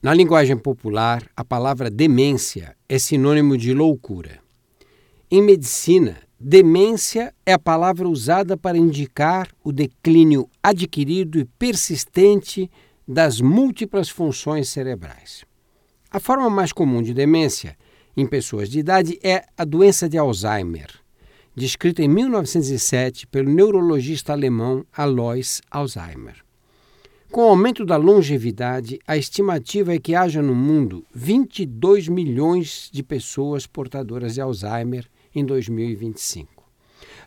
Na linguagem popular, a palavra demência é sinônimo de loucura. Em medicina, demência é a palavra usada para indicar o declínio adquirido e persistente das múltiplas funções cerebrais. A forma mais comum de demência em pessoas de idade é a doença de Alzheimer, descrita em 1907 pelo neurologista alemão Alois Alzheimer. Com o aumento da longevidade, a estimativa é que haja no mundo 22 milhões de pessoas portadoras de Alzheimer em 2025.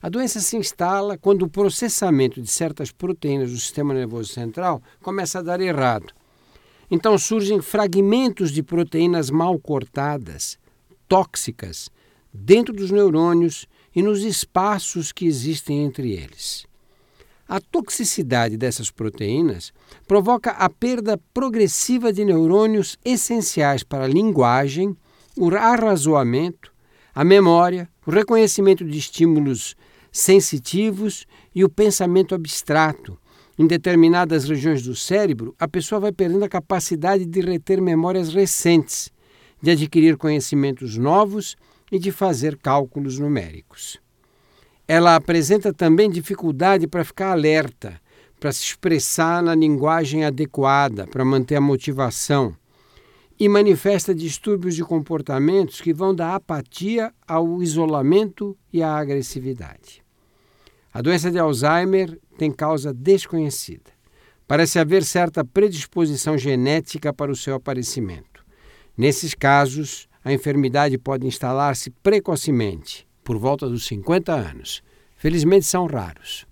A doença se instala quando o processamento de certas proteínas do sistema nervoso central começa a dar errado. Então surgem fragmentos de proteínas mal cortadas, tóxicas, dentro dos neurônios e nos espaços que existem entre eles. A toxicidade dessas proteínas provoca a perda progressiva de neurônios essenciais para a linguagem, o arrazoamento, a memória, o reconhecimento de estímulos sensitivos e o pensamento abstrato. Em determinadas regiões do cérebro, a pessoa vai perdendo a capacidade de reter memórias recentes, de adquirir conhecimentos novos e de fazer cálculos numéricos. Ela apresenta também dificuldade para ficar alerta, para se expressar na linguagem adequada, para manter a motivação, e manifesta distúrbios de comportamentos que vão da apatia ao isolamento e à agressividade. A doença de Alzheimer tem causa desconhecida. Parece haver certa predisposição genética para o seu aparecimento. Nesses casos, a enfermidade pode instalar-se precocemente, por volta dos 50 anos. Felizmente são raros.